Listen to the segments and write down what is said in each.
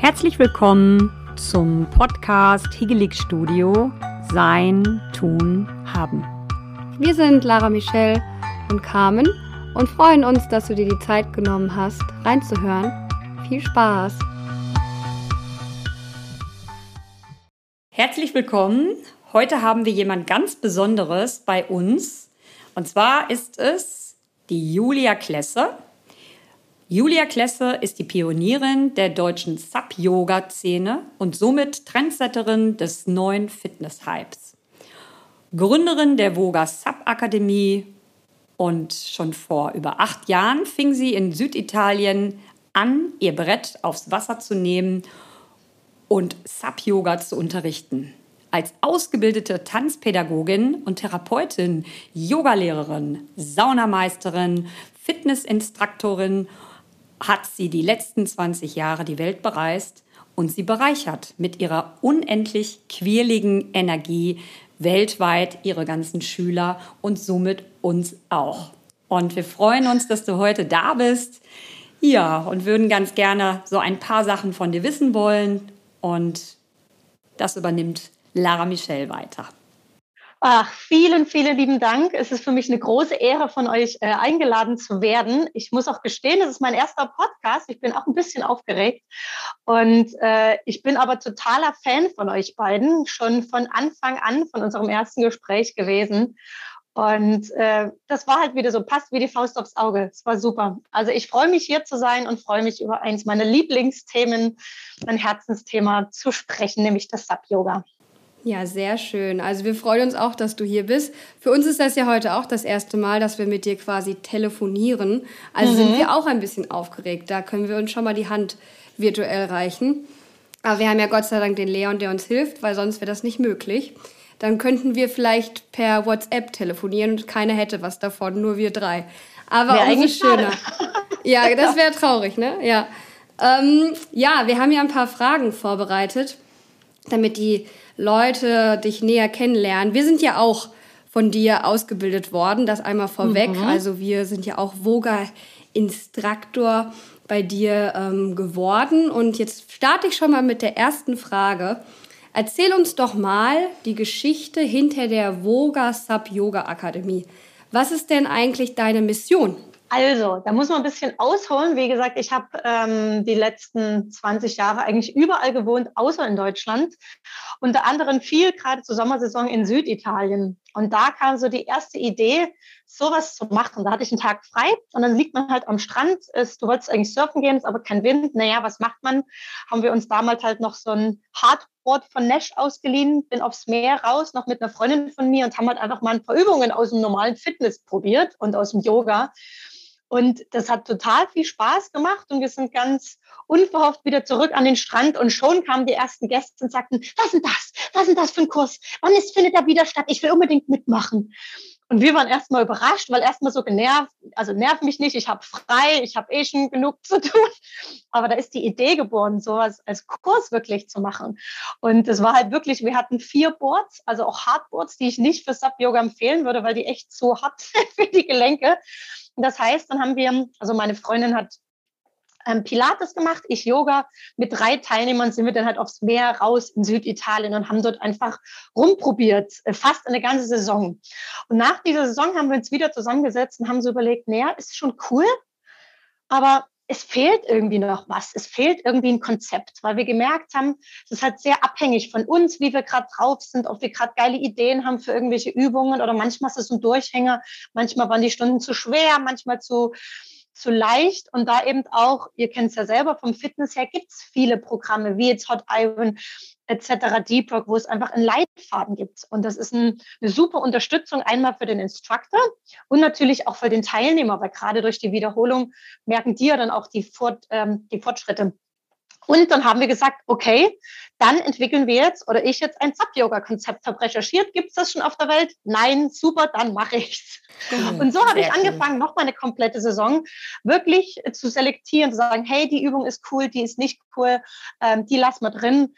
Herzlich willkommen zum Podcast Higelig Studio Sein, Tun, Haben. Wir sind Lara Michelle und Carmen und freuen uns, dass du dir die Zeit genommen hast, reinzuhören. Viel Spaß! Herzlich willkommen. Heute haben wir jemand ganz Besonderes bei uns. Und zwar ist es die Julia Klesse. Julia Klesse ist die Pionierin der deutschen Sub-Yoga-Szene und somit Trendsetterin des neuen Fitness-Hypes. Gründerin der Voga Sub-Akademie und schon vor über acht Jahren fing sie in Süditalien an, ihr Brett aufs Wasser zu nehmen und Sub-Yoga zu unterrichten. Als ausgebildete Tanzpädagogin und Therapeutin, Yogalehrerin, Saunameisterin, Fitnessinstruktorin hat sie die letzten 20 Jahre die Welt bereist und sie bereichert mit ihrer unendlich quirligen Energie weltweit ihre ganzen Schüler und somit uns auch. Und wir freuen uns, dass du heute da bist. Ja, und würden ganz gerne so ein paar Sachen von dir wissen wollen. Und das übernimmt Lara Michelle weiter. Ach, vielen, vielen lieben Dank. Es ist für mich eine große Ehre, von euch äh, eingeladen zu werden. Ich muss auch gestehen, es ist mein erster Podcast. Ich bin auch ein bisschen aufgeregt. Und äh, ich bin aber totaler Fan von euch beiden, schon von Anfang an, von unserem ersten Gespräch gewesen. Und äh, das war halt wieder so, passt wie die Faust aufs Auge. Es war super. Also ich freue mich hier zu sein und freue mich über eins meiner Lieblingsthemen, mein Herzensthema zu sprechen, nämlich das Sub-Yoga. Ja, sehr schön. Also wir freuen uns auch, dass du hier bist. Für uns ist das ja heute auch das erste Mal, dass wir mit dir quasi telefonieren. Also mhm. sind wir auch ein bisschen aufgeregt. Da können wir uns schon mal die Hand virtuell reichen. Aber wir haben ja Gott sei Dank den Leon, der uns hilft, weil sonst wäre das nicht möglich. Dann könnten wir vielleicht per WhatsApp telefonieren und keiner hätte was davon, nur wir drei. Aber wär eigentlich schöner. ja, das wäre traurig, ne? Ja. Ähm, ja, wir haben ja ein paar Fragen vorbereitet, damit die Leute dich näher kennenlernen. Wir sind ja auch von dir ausgebildet worden, das einmal vorweg. Mhm. Also wir sind ja auch Voga-Instruktor bei dir ähm, geworden. Und jetzt starte ich schon mal mit der ersten Frage. Erzähl uns doch mal die Geschichte hinter der Voga Sub Yoga Akademie. Was ist denn eigentlich deine Mission? Also, da muss man ein bisschen ausholen. Wie gesagt, ich habe ähm, die letzten 20 Jahre eigentlich überall gewohnt, außer in Deutschland. Unter anderem viel, gerade zur Sommersaison in Süditalien. Und da kam so die erste Idee, sowas zu machen. Da hatte ich einen Tag frei und dann liegt man halt am Strand. Ist, du wolltest eigentlich surfen gehen, ist aber kein Wind. Naja, was macht man? Haben wir uns damals halt noch so ein Hardboard von Nash ausgeliehen, bin aufs Meer raus, noch mit einer Freundin von mir und haben halt einfach mal ein paar Übungen aus dem normalen Fitness probiert und aus dem Yoga. Und das hat total viel Spaß gemacht und wir sind ganz unverhofft wieder zurück an den Strand und schon kamen die ersten Gäste und sagten, was ist das? Was ist das für ein Kurs? Wann ist, findet er wieder statt? Ich will unbedingt mitmachen. Und wir waren erstmal überrascht, weil erstmal so genervt, also nerv mich nicht, ich habe frei, ich habe eh schon genug zu tun. Aber da ist die Idee geboren, sowas als Kurs wirklich zu machen. Und es war halt wirklich, wir hatten vier Boards, also auch Hardboards, die ich nicht für Sub-Yoga empfehlen würde, weil die echt so hart sind für die Gelenke. Das heißt, dann haben wir, also meine Freundin hat ähm, Pilates gemacht, ich Yoga. Mit drei Teilnehmern sind wir dann halt aufs Meer raus in Süditalien und haben dort einfach rumprobiert, äh, fast eine ganze Saison. Und nach dieser Saison haben wir uns wieder zusammengesetzt und haben so überlegt, naja, ist schon cool, aber es fehlt irgendwie noch was. Es fehlt irgendwie ein Konzept, weil wir gemerkt haben, es ist halt sehr abhängig von uns, wie wir gerade drauf sind, ob wir gerade geile Ideen haben für irgendwelche Übungen oder manchmal ist es ein Durchhänger, manchmal waren die Stunden zu schwer, manchmal zu, zu leicht und da eben auch, ihr kennt es ja selber vom Fitness her, gibt es viele Programme wie jetzt Hot Iron etc., Deep Work, wo es einfach einen Leitfaden gibt. Und das ist ein, eine super Unterstützung einmal für den Instructor und natürlich auch für den Teilnehmer, weil gerade durch die Wiederholung merken die ja dann auch die, Fort, ähm, die Fortschritte. Und dann haben wir gesagt, okay, dann entwickeln wir jetzt oder ich jetzt ein Sub-Yoga-Konzept. Habe recherchiert, gibt es das schon auf der Welt? Nein, super, dann mache ich's. Mhm, und so habe ich angefangen, noch mal eine komplette Saison wirklich zu selektieren, zu sagen, hey, die Übung ist cool, die ist nicht cool, ähm, die lassen wir drin.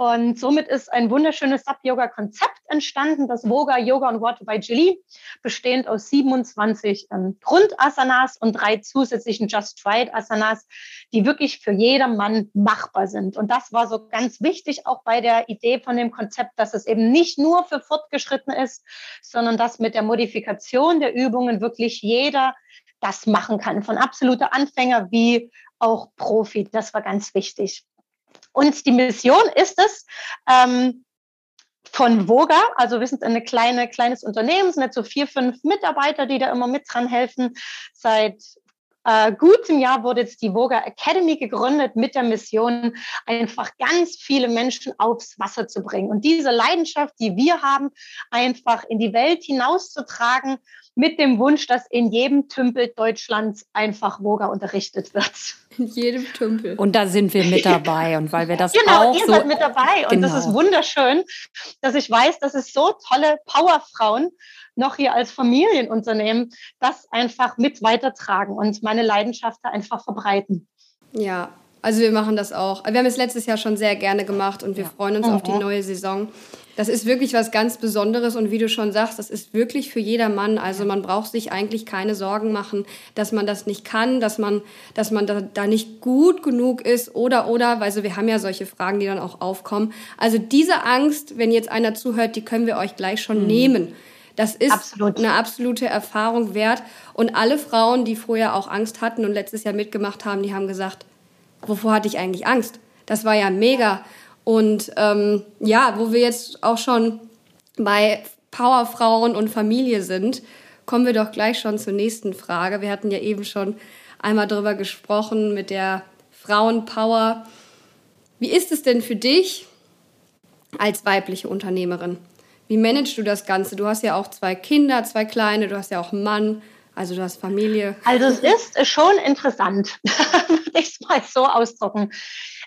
Und somit ist ein wunderschönes Sub-Yoga-Konzept entstanden, das Voga Yoga und Water by Julie, bestehend aus 27 ähm, Grundasanas und drei zusätzlichen Just It Asanas, die wirklich für jedermann machbar sind. Und das war so ganz wichtig auch bei der Idee von dem Konzept, dass es eben nicht nur für Fortgeschritten ist, sondern dass mit der Modifikation der Übungen wirklich jeder das machen kann, von absoluter Anfänger wie auch Profi. Das war ganz wichtig. Und die Mission ist es, ähm, von Voga, also wir sind ein kleine, kleines Unternehmen, sind jetzt so vier, fünf Mitarbeiter, die da immer mit dran helfen. Seit äh, gutem Jahr wurde jetzt die Voga Academy gegründet mit der Mission, einfach ganz viele Menschen aufs Wasser zu bringen und diese Leidenschaft, die wir haben, einfach in die Welt hinauszutragen mit dem Wunsch, dass in jedem Tümpel Deutschlands einfach Voga unterrichtet wird. In jedem Tümpel. Und da sind wir mit dabei. Und weil wir das genau, auch ihr so seid mit dabei. Und das ist Genau. wunderschön, dass ich weiß, dass es so tolle Powerfrauen noch hier als Familienunternehmen das einfach mit weitertragen und meine Leidenschaft da einfach verbreiten. Ja, also wir machen das auch. Wir haben es letztes Jahr schon sehr gerne gemacht und wir freuen uns auf die neue Saison. Das ist wirklich was ganz Besonderes und wie du schon sagst, das ist wirklich für jedermann. Also man braucht sich eigentlich keine Sorgen machen, dass man das nicht kann, dass man, dass man da, da nicht gut genug ist oder oder, weil so, wir haben ja solche Fragen, die dann auch aufkommen. Also diese Angst, wenn jetzt einer zuhört, die können wir euch gleich schon nehmen. Das ist Absolut. eine absolute Erfahrung wert. Und alle Frauen, die vorher auch Angst hatten und letztes Jahr mitgemacht haben, die haben gesagt, wovor hatte ich eigentlich Angst? Das war ja mega. Und ähm, ja, wo wir jetzt auch schon bei Powerfrauen und Familie sind, kommen wir doch gleich schon zur nächsten Frage. Wir hatten ja eben schon einmal darüber gesprochen mit der Frauenpower. Wie ist es denn für dich als weibliche Unternehmerin? Wie managst du das Ganze? Du hast ja auch zwei Kinder, zwei kleine, du hast ja auch einen Mann, also du hast Familie. Also es ist schon interessant, würde ich es mal so ausdrücken.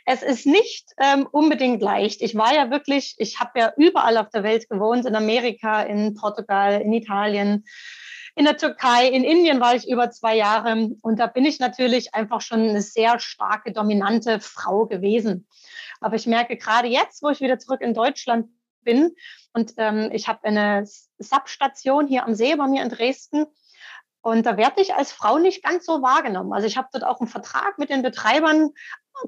Es ist nicht ähm, unbedingt leicht. Ich war ja wirklich, ich habe ja überall auf der Welt gewohnt, in Amerika, in Portugal, in Italien, in der Türkei, in Indien war ich über zwei Jahre und da bin ich natürlich einfach schon eine sehr starke, dominante Frau gewesen. Aber ich merke gerade jetzt, wo ich wieder zurück in Deutschland bin und ähm, ich habe eine Substation hier am See bei mir in Dresden und da werde ich als Frau nicht ganz so wahrgenommen. Also ich habe dort auch einen Vertrag mit den Betreibern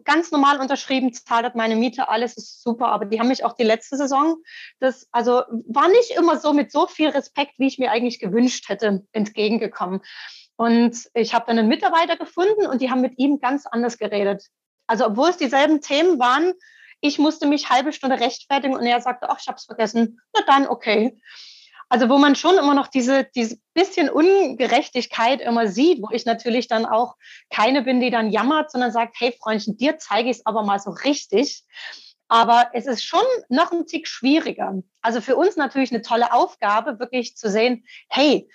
ganz normal unterschrieben, zahlt meine Miete, alles ist super. Aber die haben mich auch die letzte Saison, das also war nicht immer so mit so viel Respekt, wie ich mir eigentlich gewünscht hätte, entgegengekommen. Und ich habe dann einen Mitarbeiter gefunden und die haben mit ihm ganz anders geredet. Also obwohl es dieselben Themen waren, ich musste mich halbe Stunde rechtfertigen und er sagte, ach, ich habe es vergessen. Na dann, okay. Also wo man schon immer noch diese, diese bisschen Ungerechtigkeit immer sieht, wo ich natürlich dann auch keine bin, die dann jammert, sondern sagt, hey Freundchen, dir zeige ich es aber mal so richtig. Aber es ist schon noch ein Tick schwieriger. Also für uns natürlich eine tolle Aufgabe, wirklich zu sehen, hey,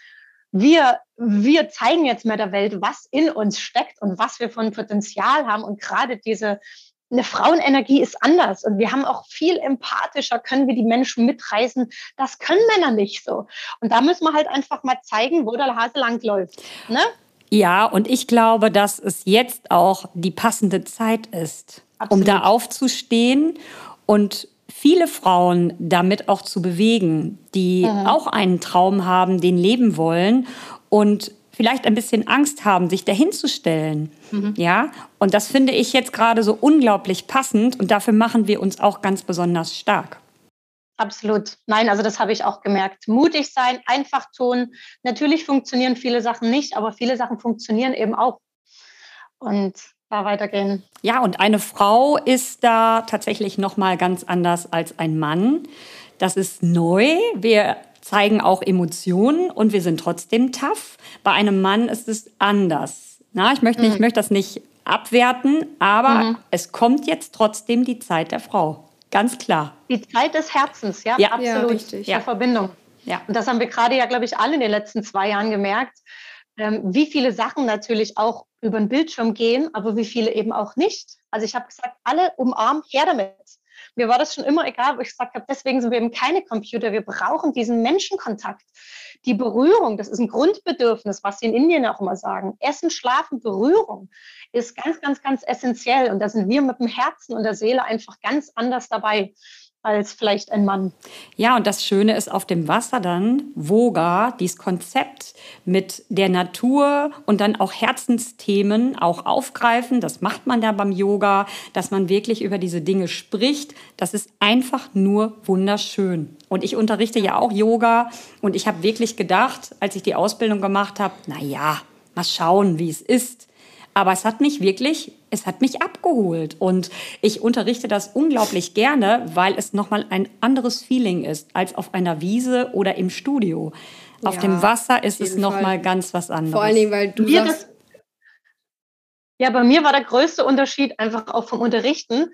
wir, wir zeigen jetzt mal der Welt, was in uns steckt und was wir von Potenzial haben. Und gerade diese, eine Frauenenergie ist anders und wir haben auch viel empathischer, können wir die Menschen mitreißen. Das können Männer nicht so. Und da müssen wir halt einfach mal zeigen, wo der Hase langläuft. Ne? Ja, und ich glaube, dass es jetzt auch die passende Zeit ist, um Absolut. da aufzustehen und viele Frauen damit auch zu bewegen, die auch einen Traum haben, den leben wollen und vielleicht ein bisschen Angst haben, sich dahin zu stellen. Ja, und das finde ich jetzt gerade so unglaublich passend und dafür machen wir uns auch ganz besonders stark. Absolut. Nein, also das habe ich auch gemerkt. Mutig sein, einfach tun. Natürlich funktionieren viele Sachen nicht, aber viele Sachen funktionieren eben auch. Und da weitergehen. Ja, und eine Frau ist da tatsächlich noch mal ganz anders als ein Mann. Das ist neu. Wir zeigen auch Emotionen und wir sind trotzdem tough. Bei einem Mann ist es anders. Na, ich möchte, nicht, ich möchte das nicht abwerten, aber es kommt jetzt trotzdem die Zeit der Frau. Ganz klar. Die Zeit des Herzens, ja, Ja. Ja, absolut. richtig. Der Ja. Verbindung. Ja. Und das haben wir gerade ja, glaube ich, alle in den letzten zwei Jahren gemerkt, ähm, wie viele Sachen natürlich auch über den Bildschirm gehen, aber wie viele eben auch nicht. Also ich habe gesagt, alle umarmen, her damit. Mir war das schon immer egal, wo ich gesagt habe, deswegen sind wir eben keine Computer. Wir brauchen diesen Menschenkontakt. Die Berührung, das ist ein Grundbedürfnis, was sie in Indien auch immer sagen. Essen, Schlafen, Berührung ist ganz, ganz, ganz essentiell. Und da sind wir mit dem Herzen und der Seele einfach ganz anders dabei als vielleicht ein Mann. Ja, und das Schöne ist auf dem Wasser dann, Voga, dieses Konzept mit der Natur und dann auch Herzensthemen auch aufgreifen. Das macht man ja beim Yoga, dass man wirklich über diese Dinge spricht. Das ist einfach nur wunderschön. Und ich unterrichte ja auch Yoga und ich habe wirklich gedacht, als ich die Ausbildung gemacht habe, na ja, mal schauen, wie es ist. Aber es hat mich wirklich, es hat mich abgeholt. Und ich unterrichte das unglaublich gerne, weil es nochmal ein anderes Feeling ist als auf einer Wiese oder im Studio. Auf ja, dem Wasser ist es nochmal ganz was anderes. Vor allen Dingen, weil du mir sagst, ja, bei mir war der größte Unterschied einfach auch vom Unterrichten.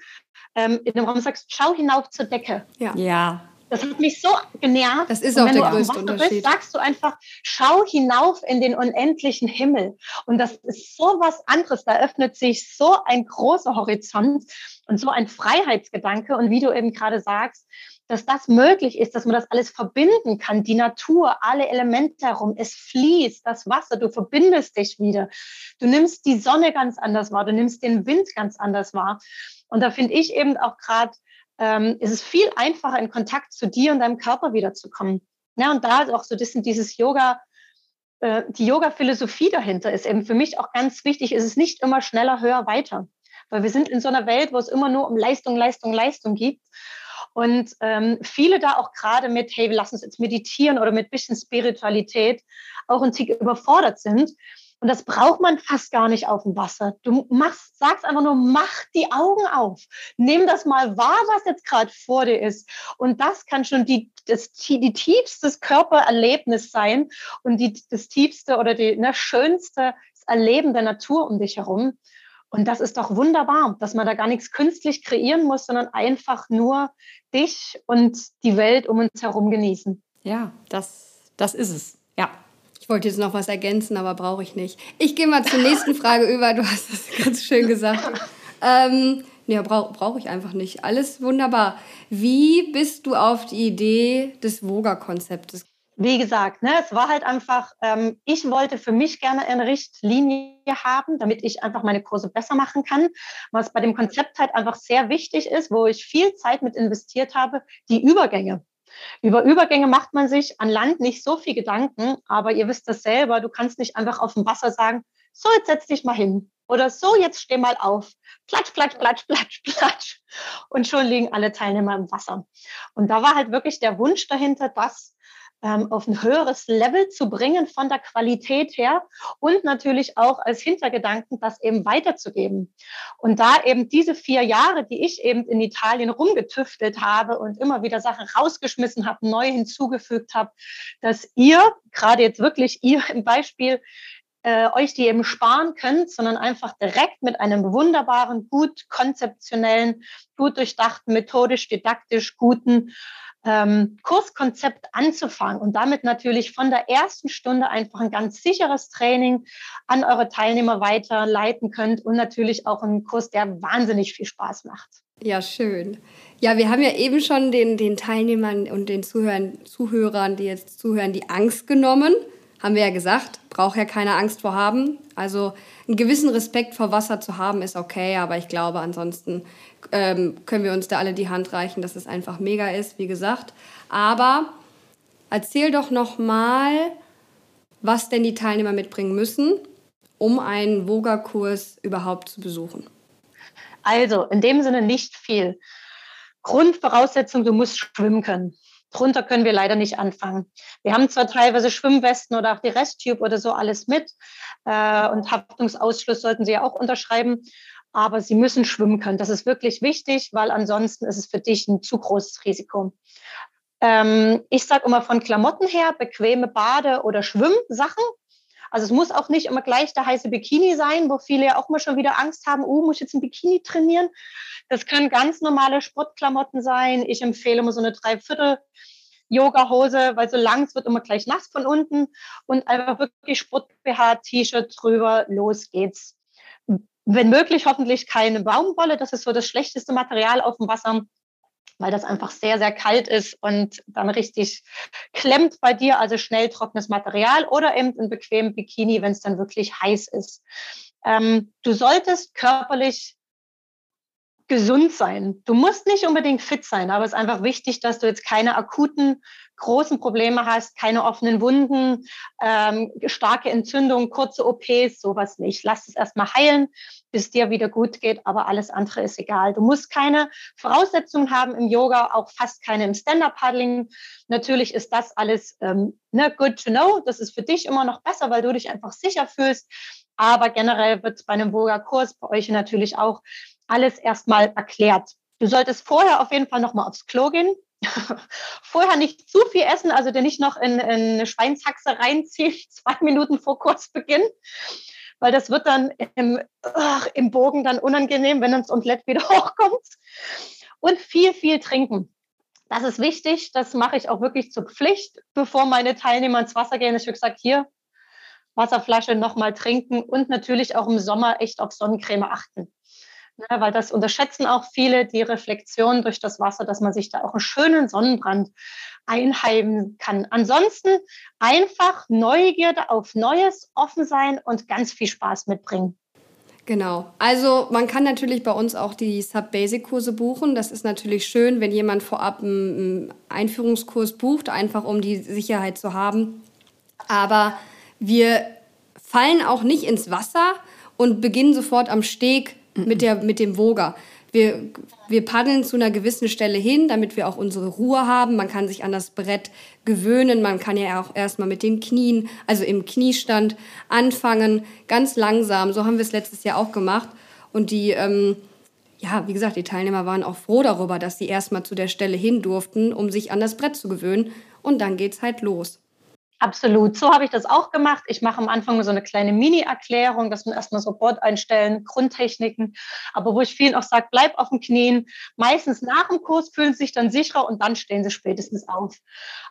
Ähm, in dem Raum sagst, schau hinauf zur Decke. Ja. ja. Das hat mich so genervt. Das ist auch der größte Unterschied. Bist, sagst du einfach, schau hinauf in den unendlichen Himmel. Und das ist so was anderes. Da öffnet sich so ein großer Horizont und so ein Freiheitsgedanke. Und wie du eben gerade sagst, dass das möglich ist, dass man das alles verbinden kann. Die Natur, alle Elemente herum, es fließt, das Wasser, du verbindest dich wieder. Du nimmst die Sonne ganz anders wahr, du nimmst den Wind ganz anders wahr. Und da finde ich eben auch gerade ähm, ist es viel einfacher, in Kontakt zu dir und deinem Körper wiederzukommen. Ja, und da auch so ein bisschen dieses Yoga, äh, die Yoga-Philosophie dahinter ist eben für mich auch ganz wichtig. Ist es nicht immer schneller, höher, weiter. Weil wir sind in so einer Welt, wo es immer nur um Leistung, Leistung, Leistung geht. Und ähm, viele da auch gerade mit, hey, wir lassen uns jetzt meditieren oder mit bisschen Spiritualität auch ein Tick überfordert sind. Und das braucht man fast gar nicht auf dem Wasser. Du machst, sagst einfach nur, mach die Augen auf. Nimm das mal wahr, was jetzt gerade vor dir ist. Und das kann schon die, das, die tiefste Körpererlebnis sein und die, das tiefste oder die ne, schönste Erleben der Natur um dich herum. Und das ist doch wunderbar, dass man da gar nichts künstlich kreieren muss, sondern einfach nur dich und die Welt um uns herum genießen. Ja, das, das ist es. Ja. Ich wollte jetzt noch was ergänzen, aber brauche ich nicht. Ich gehe mal zur nächsten Frage über. Du hast das ganz schön gesagt. Ähm, ja, brauche brauch ich einfach nicht. Alles wunderbar. Wie bist du auf die Idee des Voga-Konzeptes? Wie gesagt, ne, es war halt einfach, ähm, ich wollte für mich gerne eine Richtlinie haben, damit ich einfach meine Kurse besser machen kann. Was bei dem Konzept halt einfach sehr wichtig ist, wo ich viel Zeit mit investiert habe, die Übergänge. Über Übergänge macht man sich an Land nicht so viel Gedanken, aber ihr wisst das selber, du kannst nicht einfach auf dem Wasser sagen, so, jetzt setz dich mal hin. Oder so, jetzt steh mal auf. Platsch, platsch, platsch, platsch, platsch. Und schon liegen alle Teilnehmer im Wasser. Und da war halt wirklich der Wunsch dahinter, dass ähm, auf ein höheres Level zu bringen von der Qualität her und natürlich auch als Hintergedanken, das eben weiterzugeben. Und da eben diese vier Jahre, die ich eben in Italien rumgetüftelt habe und immer wieder Sachen rausgeschmissen habe, neu hinzugefügt habe, dass ihr, gerade jetzt wirklich ihr im Beispiel, äh, euch die eben sparen könnt, sondern einfach direkt mit einem wunderbaren, gut konzeptionellen, gut durchdachten, methodisch, didaktisch guten ähm, Kurskonzept anzufangen und damit natürlich von der ersten Stunde einfach ein ganz sicheres Training an eure Teilnehmer weiterleiten könnt und natürlich auch einen Kurs, der wahnsinnig viel Spaß macht. Ja, schön. Ja, wir haben ja eben schon den, den Teilnehmern und den Zuhörern, Zuhörern, die jetzt zuhören, die Angst genommen. Haben wir ja gesagt, braucht ja keine Angst vor haben. Also einen gewissen Respekt vor Wasser zu haben ist okay, aber ich glaube, ansonsten ähm, können wir uns da alle die Hand reichen, dass es einfach mega ist, wie gesagt. Aber erzähl doch noch mal, was denn die Teilnehmer mitbringen müssen, um einen Voga-Kurs überhaupt zu besuchen. Also, in dem Sinne nicht viel. Grundvoraussetzung, du musst schwimmen können. Drunter können wir leider nicht anfangen. Wir haben zwar teilweise Schwimmwesten oder auch die Resttube oder so alles mit äh, und Haftungsausschluss sollten Sie ja auch unterschreiben, aber Sie müssen schwimmen können. Das ist wirklich wichtig, weil ansonsten ist es für dich ein zu großes Risiko. Ähm, ich sage immer von Klamotten her, bequeme Bade- oder Schwimmsachen. Also es muss auch nicht immer gleich der heiße Bikini sein, wo viele ja auch mal schon wieder Angst haben, oh, muss ich jetzt ein Bikini trainieren? Das können ganz normale Sportklamotten sein. Ich empfehle immer so eine Dreiviertel Yoga-Hose, weil so lang es wird immer gleich nass von unten und einfach wirklich Sport-BH, T-Shirt drüber, los geht's wenn möglich hoffentlich keine Baumwolle. Das ist so das schlechteste Material auf dem Wasser. Weil das einfach sehr, sehr kalt ist und dann richtig klemmt bei dir, also schnell trockenes Material oder eben ein bequemen Bikini, wenn es dann wirklich heiß ist. Ähm, du solltest körperlich gesund sein. Du musst nicht unbedingt fit sein, aber es ist einfach wichtig, dass du jetzt keine akuten, großen Probleme hast, keine offenen Wunden, ähm, starke Entzündungen, kurze OPs, sowas nicht. Lass es erstmal heilen, bis dir wieder gut geht, aber alles andere ist egal. Du musst keine Voraussetzungen haben im Yoga, auch fast keine im Stand-Up-Paddling. Natürlich ist das alles ähm, ne, good to know. Das ist für dich immer noch besser, weil du dich einfach sicher fühlst. Aber generell wird bei einem Yoga-Kurs bei euch natürlich auch alles erstmal erklärt. Du solltest vorher auf jeden Fall nochmal aufs Klo gehen. vorher nicht zu viel essen, also dir nicht noch in, in eine Schweinshaxe reinziehen, zwei Minuten vor Kursbeginn, weil das wird dann im, ach, im Bogen dann unangenehm, wenn das Omelett wieder hochkommt. Und viel, viel trinken. Das ist wichtig, das mache ich auch wirklich zur Pflicht, bevor meine Teilnehmer ins Wasser gehen. Ich habe gesagt, hier, Wasserflasche nochmal trinken und natürlich auch im Sommer echt auf Sonnencreme achten. Ja, weil das unterschätzen auch viele, die Reflexion durch das Wasser, dass man sich da auch einen schönen Sonnenbrand einheimen kann. Ansonsten einfach Neugierde auf Neues, offen sein und ganz viel Spaß mitbringen. Genau. Also man kann natürlich bei uns auch die Sub-Basic-Kurse buchen. Das ist natürlich schön, wenn jemand vorab einen Einführungskurs bucht, einfach um die Sicherheit zu haben. Aber wir fallen auch nicht ins Wasser und beginnen sofort am Steg mit, der, mit dem Woger. Wir, wir paddeln zu einer gewissen Stelle hin, damit wir auch unsere Ruhe haben. Man kann sich an das Brett gewöhnen. Man kann ja auch erstmal mit den Knien, also im Kniestand, anfangen, ganz langsam. So haben wir es letztes Jahr auch gemacht. Und die, ähm, ja, wie gesagt, die Teilnehmer waren auch froh darüber, dass sie erstmal zu der Stelle hin durften, um sich an das Brett zu gewöhnen. Und dann geht's halt los. Absolut. So habe ich das auch gemacht. Ich mache am Anfang so eine kleine Mini-Erklärung, dass man erstmal Board einstellen, Grundtechniken. Aber wo ich vielen auch sage, bleib auf den Knien. Meistens nach dem Kurs fühlen sie sich dann sicherer und dann stehen sie spätestens auf.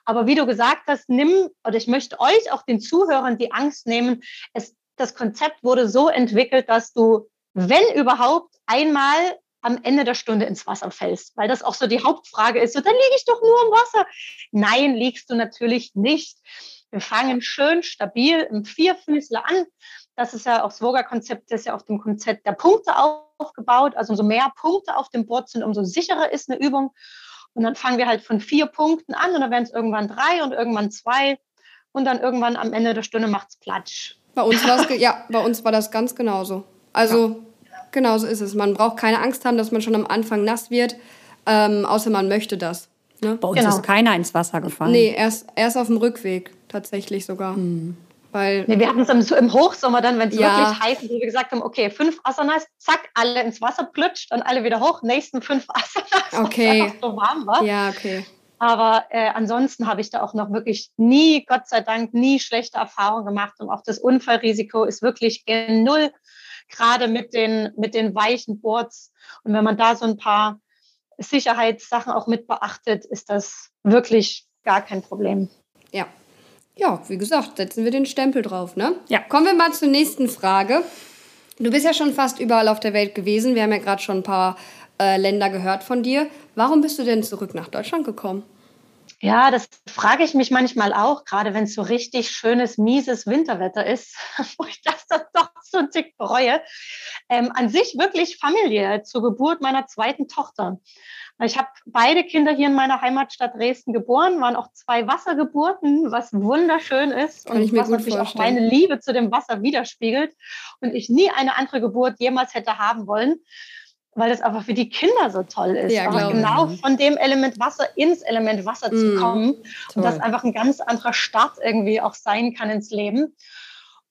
Aber wie du gesagt hast, nimm, oder ich möchte euch, auch den Zuhörern, die Angst nehmen. Es, das Konzept wurde so entwickelt, dass du, wenn überhaupt, einmal am Ende der Stunde ins Wasser fällst, weil das auch so die Hauptfrage ist. So, dann liege ich doch nur im Wasser. Nein, liegst du natürlich nicht. Wir fangen schön stabil im Vierfüßler an. Das ist ja auch das Voga-Konzept, das ist ja auf dem Konzept der Punkte aufgebaut. Also umso mehr Punkte auf dem Board sind, umso sicherer ist eine Übung. Und dann fangen wir halt von vier Punkten an und dann werden es irgendwann drei und irgendwann zwei. Und dann irgendwann am Ende der Stunde macht es Platsch. Bei uns, ja, bei uns war das ganz genauso. Also ja. genauso ist es. Man braucht keine Angst haben, dass man schon am Anfang nass wird, ähm, außer man möchte das. Ne? Bei uns genau. ist keiner ins Wasser gefallen. Nee, erst, erst auf dem Rückweg tatsächlich sogar. Hm. Weil nee, wir hatten es im, im, Hochsommer dann, wenn es ja. wirklich heiß ist, wo wir gesagt haben, okay, fünf Asanas, zack, alle ins Wasser plutscht, dann alle wieder hoch, nächsten fünf Asanas, okay. weil es so warm war. Ja, okay. Aber äh, ansonsten habe ich da auch noch wirklich nie, Gott sei Dank, nie schlechte Erfahrungen gemacht. Und auch das Unfallrisiko ist wirklich null, gerade mit den, mit den weichen Boards. Und wenn man da so ein paar Sicherheitssachen auch mit beachtet, ist das wirklich gar kein Problem. Ja, ja, wie gesagt, setzen wir den Stempel drauf, ne? Ja. Kommen wir mal zur nächsten Frage. Du bist ja schon fast überall auf der Welt gewesen. Wir haben ja gerade schon ein paar äh, Länder gehört von dir. Warum bist du denn zurück nach Deutschland gekommen? Ja, das frage ich mich manchmal auch, gerade wenn es so richtig schönes, mieses Winterwetter ist, wo ich das dann doch so ein Tick bereue. Ähm, an sich wirklich familiär zur Geburt meiner zweiten Tochter. Ich habe beide Kinder hier in meiner Heimatstadt Dresden geboren, waren auch zwei Wassergeburten, was wunderschön ist Kann und was natürlich auch meine Liebe zu dem Wasser widerspiegelt und ich nie eine andere Geburt jemals hätte haben wollen, weil das einfach für die Kinder so toll ist, ja, genau von dem Element Wasser ins Element Wasser mm, zu kommen toll. und das einfach ein ganz anderer Start irgendwie auch sein kann ins Leben.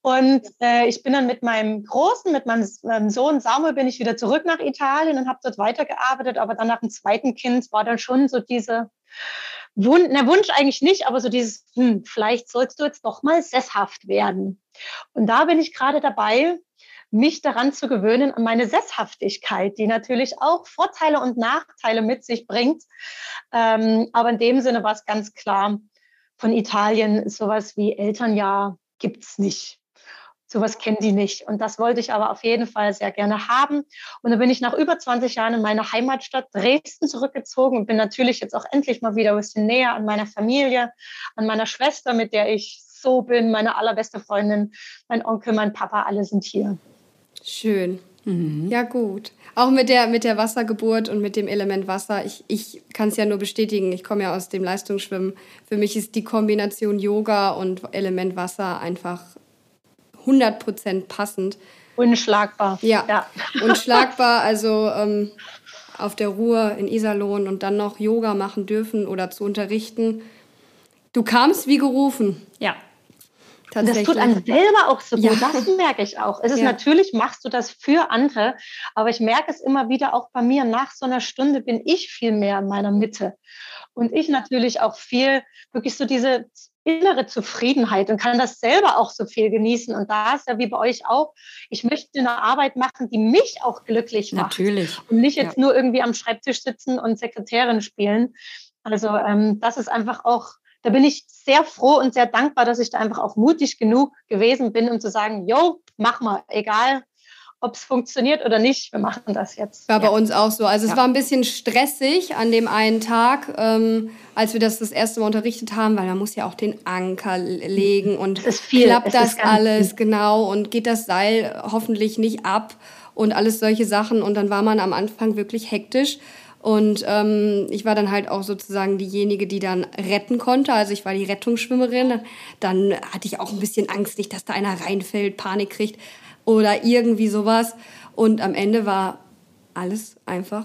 Und äh, ich bin dann mit meinem Großen, mit meinem, meinem Sohn Samuel, bin ich wieder zurück nach Italien und habe dort weitergearbeitet. Aber dann nach dem zweiten Kind war dann schon so diese Wunsch, na, Wunsch eigentlich nicht, aber so dieses, hm, vielleicht sollst du jetzt doch mal sesshaft werden. Und da bin ich gerade dabei, mich daran zu gewöhnen, an meine Sesshaftigkeit, die natürlich auch Vorteile und Nachteile mit sich bringt. Ähm, aber in dem Sinne war es ganz klar, von Italien sowas wie Elternjahr gibt's nicht Sowas kennen die nicht. Und das wollte ich aber auf jeden Fall sehr gerne haben. Und dann bin ich nach über 20 Jahren in meine Heimatstadt Dresden zurückgezogen und bin natürlich jetzt auch endlich mal wieder ein bisschen näher an meiner Familie, an meiner Schwester, mit der ich so bin, meine allerbeste Freundin, mein Onkel, mein Papa, alle sind hier. Schön. Mhm. Ja, gut. Auch mit der, mit der Wassergeburt und mit dem Element Wasser. Ich, ich kann es ja nur bestätigen. Ich komme ja aus dem Leistungsschwimmen. Für mich ist die Kombination Yoga und Element Wasser einfach 100% passend. Unschlagbar. Ja, ja. unschlagbar. Also ähm, auf der Ruhe in Iserlohn und dann noch Yoga machen dürfen oder zu unterrichten. Du kamst wie gerufen. Ja. Das tut einem selber auch so gut. Ja. Das merke ich auch. Es ist ja. natürlich, machst du das für andere, aber ich merke es immer wieder auch bei mir. Nach so einer Stunde bin ich viel mehr in meiner Mitte. Und ich natürlich auch viel, wirklich so diese innere Zufriedenheit und kann das selber auch so viel genießen. Und da ist ja wie bei euch auch, ich möchte eine Arbeit machen, die mich auch glücklich macht. Natürlich. Und nicht jetzt ja. nur irgendwie am Schreibtisch sitzen und Sekretärin spielen. Also ähm, das ist einfach auch, da bin ich sehr froh und sehr dankbar, dass ich da einfach auch mutig genug gewesen bin, um zu sagen, yo, mach mal, egal ob es funktioniert oder nicht, wir machen das jetzt. War ja. bei uns auch so. Also es ja. war ein bisschen stressig an dem einen Tag, ähm, als wir das das erste Mal unterrichtet haben, weil man muss ja auch den Anker legen und klappt das alles viel. genau und geht das Seil hoffentlich nicht ab und alles solche Sachen. Und dann war man am Anfang wirklich hektisch. Und ähm, ich war dann halt auch sozusagen diejenige, die dann retten konnte. Also ich war die Rettungsschwimmerin. Dann hatte ich auch ein bisschen Angst, nicht, dass da einer reinfällt, Panik kriegt oder irgendwie sowas. Und am Ende war alles einfach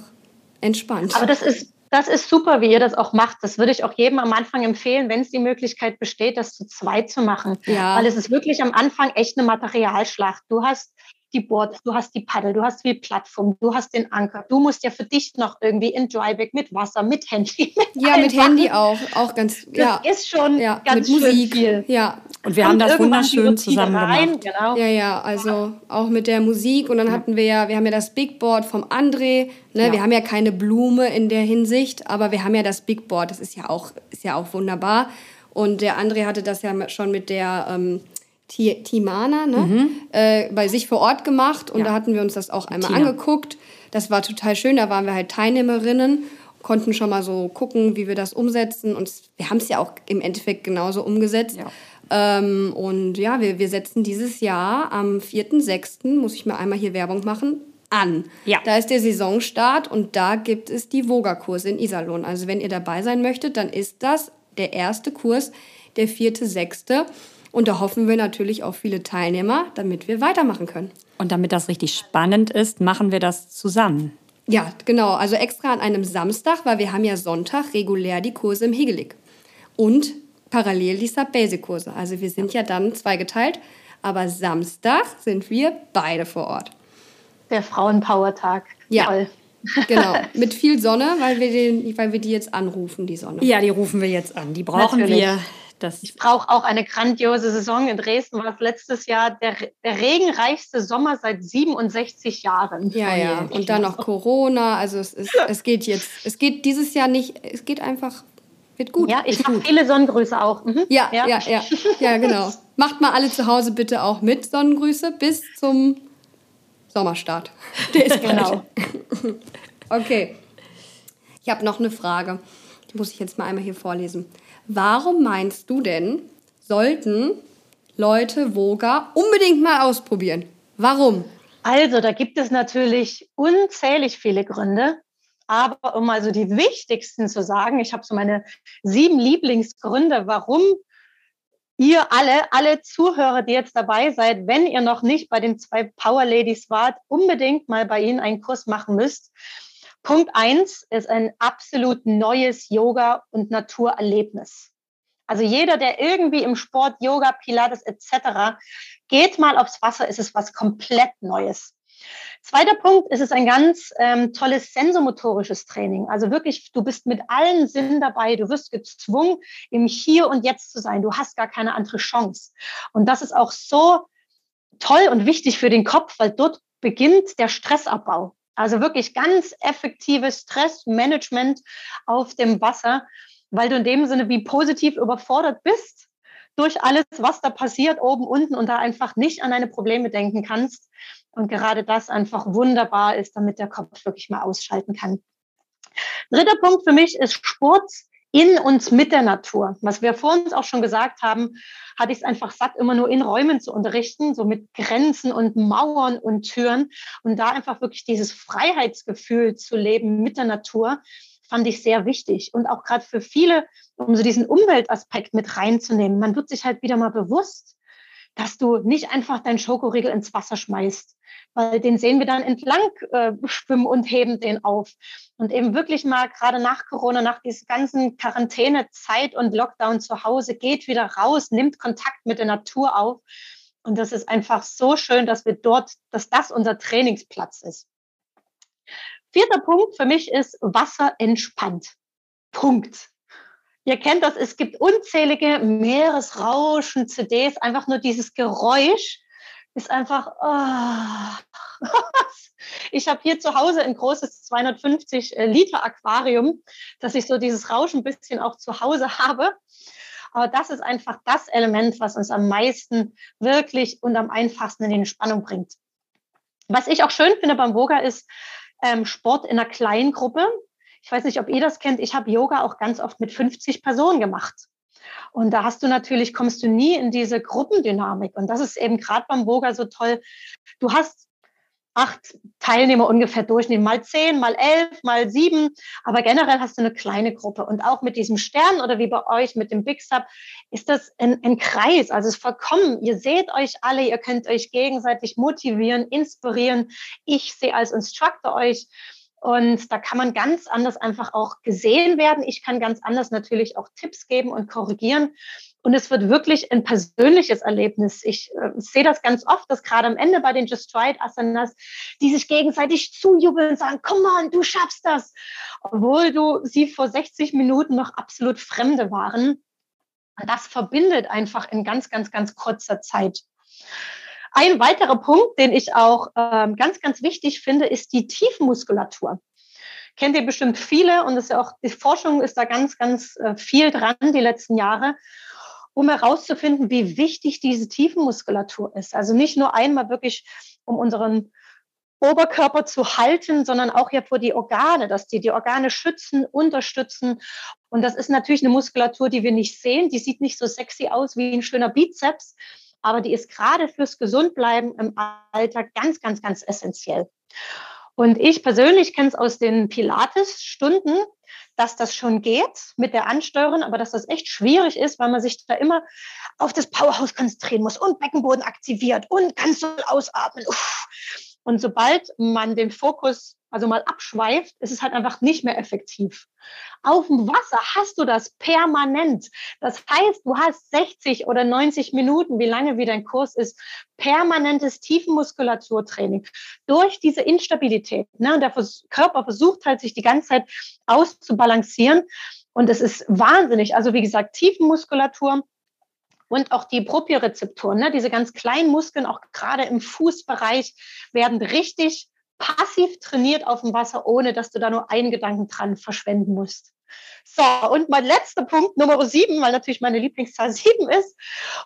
entspannt. Aber das ist, das ist super, wie ihr das auch macht. Das würde ich auch jedem am Anfang empfehlen, wenn es die Möglichkeit besteht, das zu zweit zu machen. Ja. Weil es ist wirklich am Anfang echt eine Materialschlacht. Du hast die Boards, du hast die Paddel, du hast die Plattform, du hast den Anker. Du musst ja für dich noch irgendwie in Dryback mit Wasser, mit Handy. Mit ja, mit Handy auch, auch ganz. Das ja. ist schon ja, ganz mit Musik. viel. Ja. Und wir haben das wunderschön zusammen rein, gemacht. Genau. Ja, ja, also auch mit der Musik. Und dann hatten wir ja, wir haben ja das Big Board vom André. Ne? Ja. Wir haben ja keine Blume in der Hinsicht, aber wir haben ja das Big Board. Das ist ja auch, ist ja auch wunderbar. Und der André hatte das ja schon mit der ähm, Timana ne? Mhm. Äh, bei sich vor Ort gemacht und ja. da hatten wir uns das auch einmal Tina. angeguckt. Das war total schön, da waren wir halt Teilnehmerinnen, konnten schon mal so gucken, wie wir das umsetzen und wir haben es ja auch im Endeffekt genauso umgesetzt. Ja. Ähm, und ja, wir, wir setzen dieses Jahr am 4.6., muss ich mal einmal hier Werbung machen, an. Ja. Da ist der Saisonstart und da gibt es die Voga-Kurse in Iserlohn. Also wenn ihr dabei sein möchtet, dann ist das der erste Kurs, der 4.6. Und da hoffen wir natürlich auf viele Teilnehmer, damit wir weitermachen können. Und damit das richtig spannend ist, machen wir das zusammen. Ja, genau. Also extra an einem Samstag, weil wir haben ja Sonntag regulär die Kurse im Hegelig. Und parallel die Sub-Basic-Kurse. Also wir sind ja dann zweigeteilt. Aber Samstag sind wir beide vor Ort. Der Frauenpower-Tag. Ja. Toll. Genau, mit viel Sonne, weil wir, den, weil wir die jetzt anrufen, die Sonne. Ja, die rufen wir jetzt an. Die brauchen Natürlich. wir das ich brauche auch eine grandiose Saison. In Dresden war es letztes Jahr der, der regenreichste Sommer seit 67 Jahren. Ja, ja. Und dann noch Corona. Also es, ist, es geht jetzt, es geht dieses Jahr nicht, es geht einfach, wird gut. Ja, ich mache viele Sonnengrüße auch. Mhm. Ja, ja, ja, ja, ja, genau. Macht mal alle zu Hause bitte auch mit Sonnengrüße bis zum Sommerstart. Der ist genau. okay. Ich habe noch eine Frage. Die muss ich jetzt mal einmal hier vorlesen. Warum meinst du denn, sollten Leute Voga unbedingt mal ausprobieren? Warum? Also, da gibt es natürlich unzählig viele Gründe. Aber um also die wichtigsten zu sagen, ich habe so meine sieben Lieblingsgründe, warum ihr alle, alle Zuhörer, die jetzt dabei seid, wenn ihr noch nicht bei den zwei Power Ladies wart, unbedingt mal bei ihnen einen Kurs machen müsst. Punkt eins ist ein absolut neues Yoga- und Naturerlebnis. Also jeder, der irgendwie im Sport, Yoga, Pilates etc. geht mal aufs Wasser, ist es was komplett Neues. Zweiter Punkt ist es ein ganz ähm, tolles sensomotorisches Training. Also wirklich, du bist mit allen Sinnen dabei. Du wirst gezwungen, im Hier und Jetzt zu sein. Du hast gar keine andere Chance. Und das ist auch so toll und wichtig für den Kopf, weil dort beginnt der Stressabbau. Also wirklich ganz effektives Stressmanagement auf dem Wasser, weil du in dem Sinne wie positiv überfordert bist, durch alles, was da passiert, oben, unten und da einfach nicht an deine Probleme denken kannst. Und gerade das einfach wunderbar ist, damit der Kopf wirklich mal ausschalten kann. Dritter Punkt für mich ist Sport in uns mit der Natur. Was wir vor uns auch schon gesagt haben, hatte ich es einfach satt, immer nur in Räumen zu unterrichten, so mit Grenzen und Mauern und Türen. Und da einfach wirklich dieses Freiheitsgefühl zu leben mit der Natur, fand ich sehr wichtig. Und auch gerade für viele, um so diesen Umweltaspekt mit reinzunehmen. Man wird sich halt wieder mal bewusst, dass du nicht einfach deinen Schokoriegel ins Wasser schmeißt, weil den sehen wir dann entlang äh, schwimmen und heben den auf. Und eben wirklich mal gerade nach Corona, nach dieser ganzen Quarantänezeit und Lockdown zu Hause, geht wieder raus, nimmt Kontakt mit der Natur auf. Und das ist einfach so schön, dass wir dort, dass das unser Trainingsplatz ist. Vierter Punkt für mich ist Wasser entspannt. Punkt. Ihr kennt das, es gibt unzählige Meeresrauschen, CDs, einfach nur dieses Geräusch ist einfach, oh. ich habe hier zu Hause ein großes 250 äh, Liter Aquarium, dass ich so dieses Rauschen ein bisschen auch zu Hause habe. Aber das ist einfach das Element, was uns am meisten wirklich und am einfachsten in die Entspannung bringt. Was ich auch schön finde beim Woga ist ähm, Sport in einer kleinen Gruppe. Ich weiß nicht, ob ihr das kennt. Ich habe Yoga auch ganz oft mit 50 Personen gemacht. Und da hast du natürlich, kommst du nie in diese Gruppendynamik. Und das ist eben gerade beim Boga so toll. Du hast acht Teilnehmer ungefähr durchnehmen, mal zehn, mal elf, mal sieben. Aber generell hast du eine kleine Gruppe. Und auch mit diesem Stern oder wie bei euch mit dem Big Sub ist das ein, ein Kreis. Also es ist vollkommen. Ihr seht euch alle, ihr könnt euch gegenseitig motivieren, inspirieren. Ich sehe als Instructor euch. Und da kann man ganz anders einfach auch gesehen werden. Ich kann ganz anders natürlich auch Tipps geben und korrigieren. Und es wird wirklich ein persönliches Erlebnis. Ich äh, sehe das ganz oft, dass gerade am Ende bei den Just Right Asanas, die sich gegenseitig zujubeln und sagen, komm on, du schaffst das. Obwohl du sie vor 60 Minuten noch absolut Fremde waren. Das verbindet einfach in ganz, ganz, ganz kurzer Zeit. Ein weiterer Punkt, den ich auch ähm, ganz, ganz wichtig finde, ist die Tiefmuskulatur. Kennt ihr bestimmt viele und ist ja auch, die Forschung ist da ganz, ganz äh, viel dran die letzten Jahre, um herauszufinden, wie wichtig diese Tiefenmuskulatur ist. Also nicht nur einmal wirklich, um unseren Oberkörper zu halten, sondern auch ja vor die Organe, dass die die Organe schützen, unterstützen. Und das ist natürlich eine Muskulatur, die wir nicht sehen. Die sieht nicht so sexy aus wie ein schöner Bizeps, aber die ist gerade fürs Gesundbleiben im Alter ganz, ganz, ganz essentiell. Und ich persönlich kenne es aus den Pilates-Stunden, dass das schon geht mit der Ansteuerung, aber dass das echt schwierig ist, weil man sich da immer auf das Powerhouse konzentrieren muss und Beckenboden aktiviert und ganz so ausatmen. Uff. Und sobald man den Fokus also mal abschweift, ist es halt einfach nicht mehr effektiv. Auf dem Wasser hast du das permanent. Das heißt, du hast 60 oder 90 Minuten, wie lange wie dein Kurs ist, permanentes Tiefenmuskulaturtraining durch diese Instabilität. Ne? Und der Körper versucht halt, sich die ganze Zeit auszubalancieren. Und es ist wahnsinnig. Also wie gesagt, Tiefenmuskulatur und auch die Propriorezeptoren, ne? diese ganz kleinen Muskeln, auch gerade im Fußbereich, werden richtig passiv trainiert auf dem Wasser, ohne dass du da nur einen Gedanken dran verschwenden musst. So, und mein letzter Punkt, Nummer sieben, weil natürlich meine Lieblingszahl sieben ist.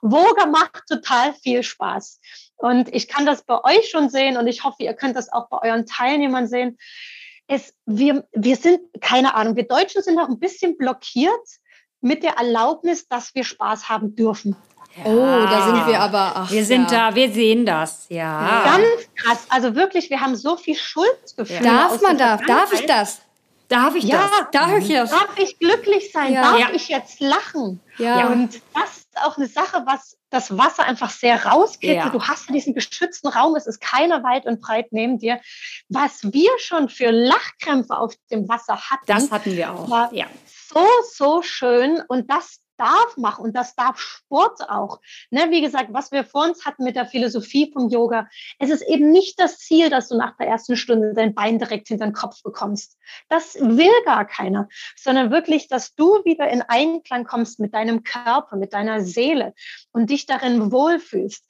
Woga macht total viel Spaß. Und ich kann das bei euch schon sehen und ich hoffe, ihr könnt das auch bei euren Teilnehmern sehen. Es, wir, wir sind, keine Ahnung, wir Deutschen sind auch ein bisschen blockiert mit der Erlaubnis, dass wir Spaß haben dürfen. Ja. Oh, da sind wir aber. Ach, wir sind ja. da, wir sehen das, ja. Ganz krass. Also wirklich, wir haben so viel Schuldgefühle. Darf man da? Darf ich das? Darf ich ja, das? Darf ich das? Darf ich glücklich sein? Ja. Darf ich jetzt lachen? Ja. Und das ist auch eine Sache, was das Wasser einfach sehr rauskriegt. Ja. Du hast diesen geschützten Raum, es ist keiner weit und breit neben dir. Was wir schon für Lachkrämpfe auf dem Wasser hatten. Das hatten wir auch. War ja. So, so schön. Und das darf machen und das darf Sport auch. Ne, wie gesagt, was wir vor uns hatten mit der Philosophie vom Yoga, es ist eben nicht das Ziel, dass du nach der ersten Stunde dein Bein direkt hinter den Kopf bekommst. Das will gar keiner, sondern wirklich, dass du wieder in Einklang kommst mit deinem Körper, mit deiner Seele und dich darin wohlfühlst.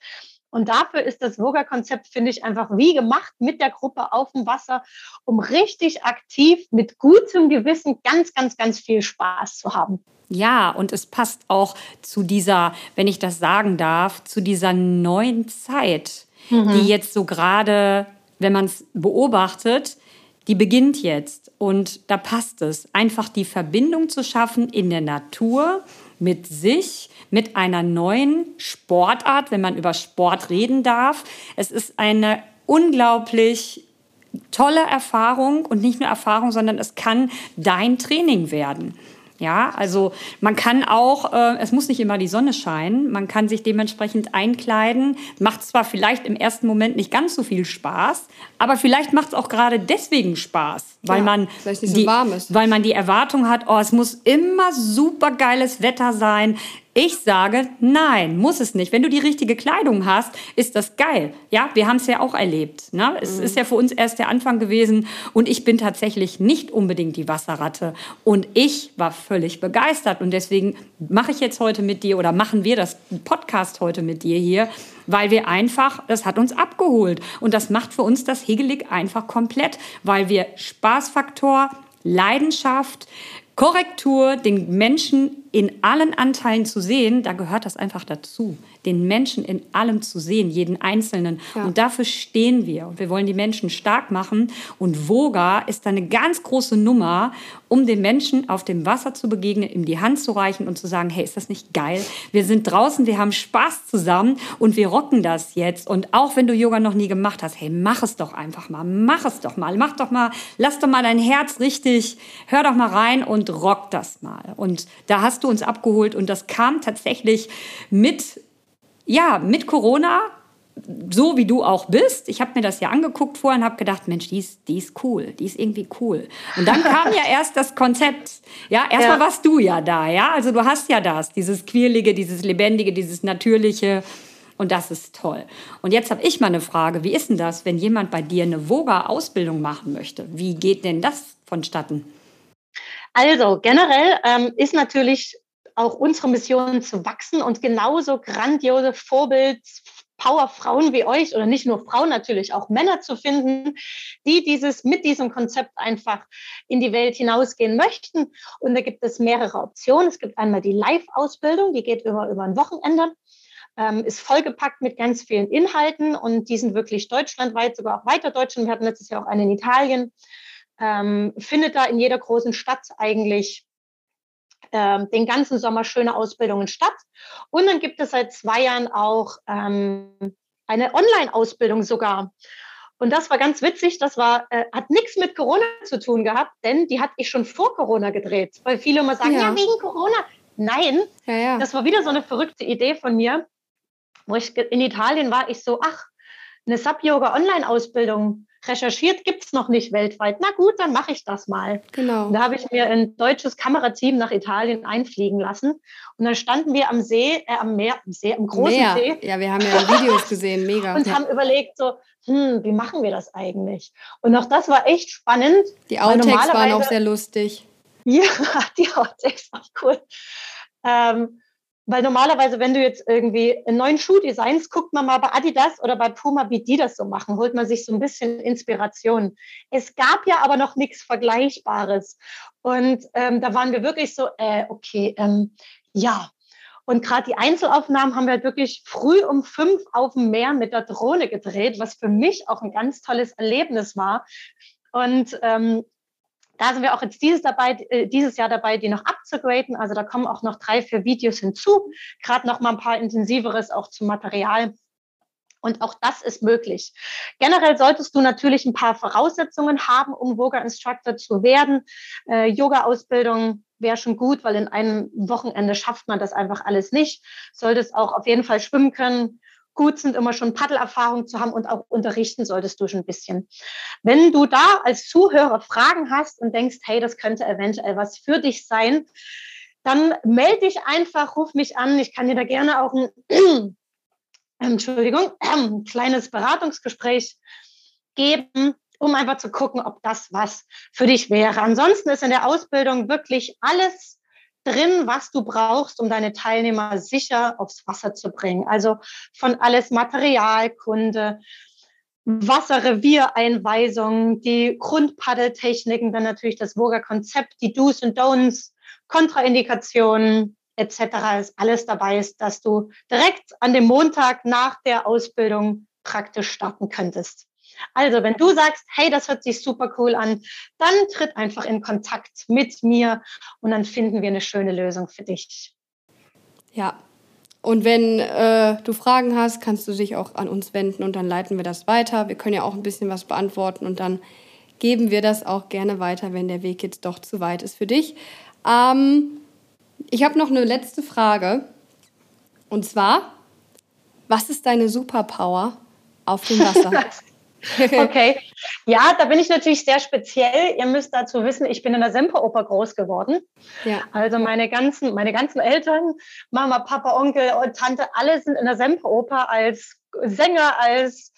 Und dafür ist das Yoga-Konzept, finde ich, einfach wie gemacht mit der Gruppe auf dem Wasser, um richtig aktiv mit gutem Gewissen ganz, ganz, ganz viel Spaß zu haben. Ja, und es passt auch zu dieser, wenn ich das sagen darf, zu dieser neuen Zeit, mhm. die jetzt so gerade, wenn man es beobachtet, die beginnt jetzt. Und da passt es, einfach die Verbindung zu schaffen in der Natur mit sich, mit einer neuen Sportart, wenn man über Sport reden darf. Es ist eine unglaublich tolle Erfahrung und nicht nur Erfahrung, sondern es kann dein Training werden. Ja, also man kann auch, äh, es muss nicht immer die Sonne scheinen, man kann sich dementsprechend einkleiden. Macht zwar vielleicht im ersten Moment nicht ganz so viel Spaß, aber vielleicht macht es auch gerade deswegen Spaß, weil ja, man die, weil man die Erwartung hat, oh, es muss immer super geiles Wetter sein. Ich sage, nein, muss es nicht. Wenn du die richtige Kleidung hast, ist das geil. Ja, wir haben es ja auch erlebt. Ne? Es mhm. ist ja für uns erst der Anfang gewesen und ich bin tatsächlich nicht unbedingt die Wasserratte. Und ich war völlig begeistert und deswegen mache ich jetzt heute mit dir oder machen wir das Podcast heute mit dir hier, weil wir einfach, das hat uns abgeholt und das macht für uns das Hegelig einfach komplett, weil wir Spaßfaktor, Leidenschaft, Korrektur, den Menschen in allen Anteilen zu sehen, da gehört das einfach dazu den Menschen in allem zu sehen, jeden Einzelnen. Ja. Und dafür stehen wir. Und wir wollen die Menschen stark machen. Und Voga ist eine ganz große Nummer, um den Menschen auf dem Wasser zu begegnen, ihm die Hand zu reichen und zu sagen, hey, ist das nicht geil? Wir sind draußen, wir haben Spaß zusammen und wir rocken das jetzt. Und auch wenn du Yoga noch nie gemacht hast, hey, mach es doch einfach mal, mach es doch mal, mach doch mal, lass doch mal dein Herz richtig, hör doch mal rein und rock das mal. Und da hast du uns abgeholt und das kam tatsächlich mit ja, mit Corona, so wie du auch bist, ich habe mir das ja angeguckt vorher und habe gedacht, Mensch, die ist, die ist cool, die ist irgendwie cool. Und dann kam ja erst das Konzept. Ja, erstmal ja. warst du ja da, ja. Also du hast ja das, dieses Quirlige, dieses Lebendige, dieses Natürliche. Und das ist toll. Und jetzt habe ich mal eine Frage. Wie ist denn das, wenn jemand bei dir eine Voga-Ausbildung machen möchte? Wie geht denn das vonstatten? Also generell ähm, ist natürlich auch unsere Mission zu wachsen und genauso grandiose Vorbilds, Powerfrauen wie euch oder nicht nur Frauen natürlich, auch Männer zu finden, die dieses mit diesem Konzept einfach in die Welt hinausgehen möchten. Und da gibt es mehrere Optionen. Es gibt einmal die Live-Ausbildung, die geht immer über ein Wochenende. Ähm, ist vollgepackt mit ganz vielen Inhalten und die sind wirklich deutschlandweit, sogar auch weiter Deutschland. Wir hatten letztes Jahr auch eine in Italien. Ähm, findet da in jeder großen Stadt eigentlich ähm, den ganzen Sommer schöne Ausbildungen statt. Und dann gibt es seit zwei Jahren auch ähm, eine Online-Ausbildung sogar. Und das war ganz witzig. Das war, äh, hat nichts mit Corona zu tun gehabt, denn die hatte ich schon vor Corona gedreht. Weil viele immer sagen, ja, ja wegen Corona. Nein, ja, ja. das war wieder so eine verrückte Idee von mir. Wo ich in Italien war, ich so, ach, eine Sub-Yoga-Online-Ausbildung recherchiert, gibt es noch nicht weltweit. Na gut, dann mache ich das mal. Genau. da habe ich mir ein deutsches Kamerateam nach Italien einfliegen lassen. Und dann standen wir am See, äh, am Meer, am See, am großen Meer. See. Ja, wir haben ja Videos gesehen, mega. Und haben überlegt, so, hm, wie machen wir das eigentlich? Und auch das war echt spannend. Die Outtakes waren auch sehr lustig. Ja, die Outtakes waren cool. Ähm, weil normalerweise, wenn du jetzt irgendwie einen neuen Schuh designst, guckt man mal bei Adidas oder bei Puma, wie die das so machen, holt man sich so ein bisschen Inspiration. Es gab ja aber noch nichts Vergleichbares. Und ähm, da waren wir wirklich so, äh, okay, ähm, ja. Und gerade die Einzelaufnahmen haben wir halt wirklich früh um fünf auf dem Meer mit der Drohne gedreht, was für mich auch ein ganz tolles Erlebnis war. Und ähm, da sind wir auch jetzt dieses, dabei, äh, dieses Jahr dabei, die noch abzugraden. Also da kommen auch noch drei, vier Videos hinzu. Gerade noch mal ein paar intensiveres auch zum Material. Und auch das ist möglich. Generell solltest du natürlich ein paar Voraussetzungen haben, um Yoga Instructor zu werden. Äh, Yoga-Ausbildung wäre schon gut, weil in einem Wochenende schafft man das einfach alles nicht. Solltest auch auf jeden Fall schwimmen können, gut sind, immer schon Paddelerfahrung zu haben und auch unterrichten solltest du schon ein bisschen. Wenn du da als Zuhörer Fragen hast und denkst, hey, das könnte eventuell was für dich sein, dann melde dich einfach, ruf mich an. Ich kann dir da gerne auch ein, Entschuldigung, ein kleines Beratungsgespräch geben, um einfach zu gucken, ob das was für dich wäre. Ansonsten ist in der Ausbildung wirklich alles drin, was du brauchst, um deine Teilnehmer sicher aufs Wasser zu bringen. Also von alles Materialkunde, Wasserreviereinweisungen, die Grundpaddeltechniken, dann natürlich das Voga-Konzept, die Do's und Don'ts, Kontraindikationen etc. ist alles dabei ist, dass du direkt an dem Montag nach der Ausbildung praktisch starten könntest. Also, wenn du sagst, hey, das hört sich super cool an, dann tritt einfach in Kontakt mit mir und dann finden wir eine schöne Lösung für dich. Ja. Und wenn äh, du Fragen hast, kannst du dich auch an uns wenden und dann leiten wir das weiter. Wir können ja auch ein bisschen was beantworten und dann geben wir das auch gerne weiter, wenn der Weg jetzt doch zu weit ist für dich. Ähm, ich habe noch eine letzte Frage. Und zwar, was ist deine Superpower auf dem Wasser? okay. Ja, da bin ich natürlich sehr speziell. Ihr müsst dazu wissen, ich bin in der Semperoper groß geworden. Ja. Also meine ganzen, meine ganzen Eltern, Mama, Papa, Onkel und Tante, alle sind in der Semperoper als Sänger, als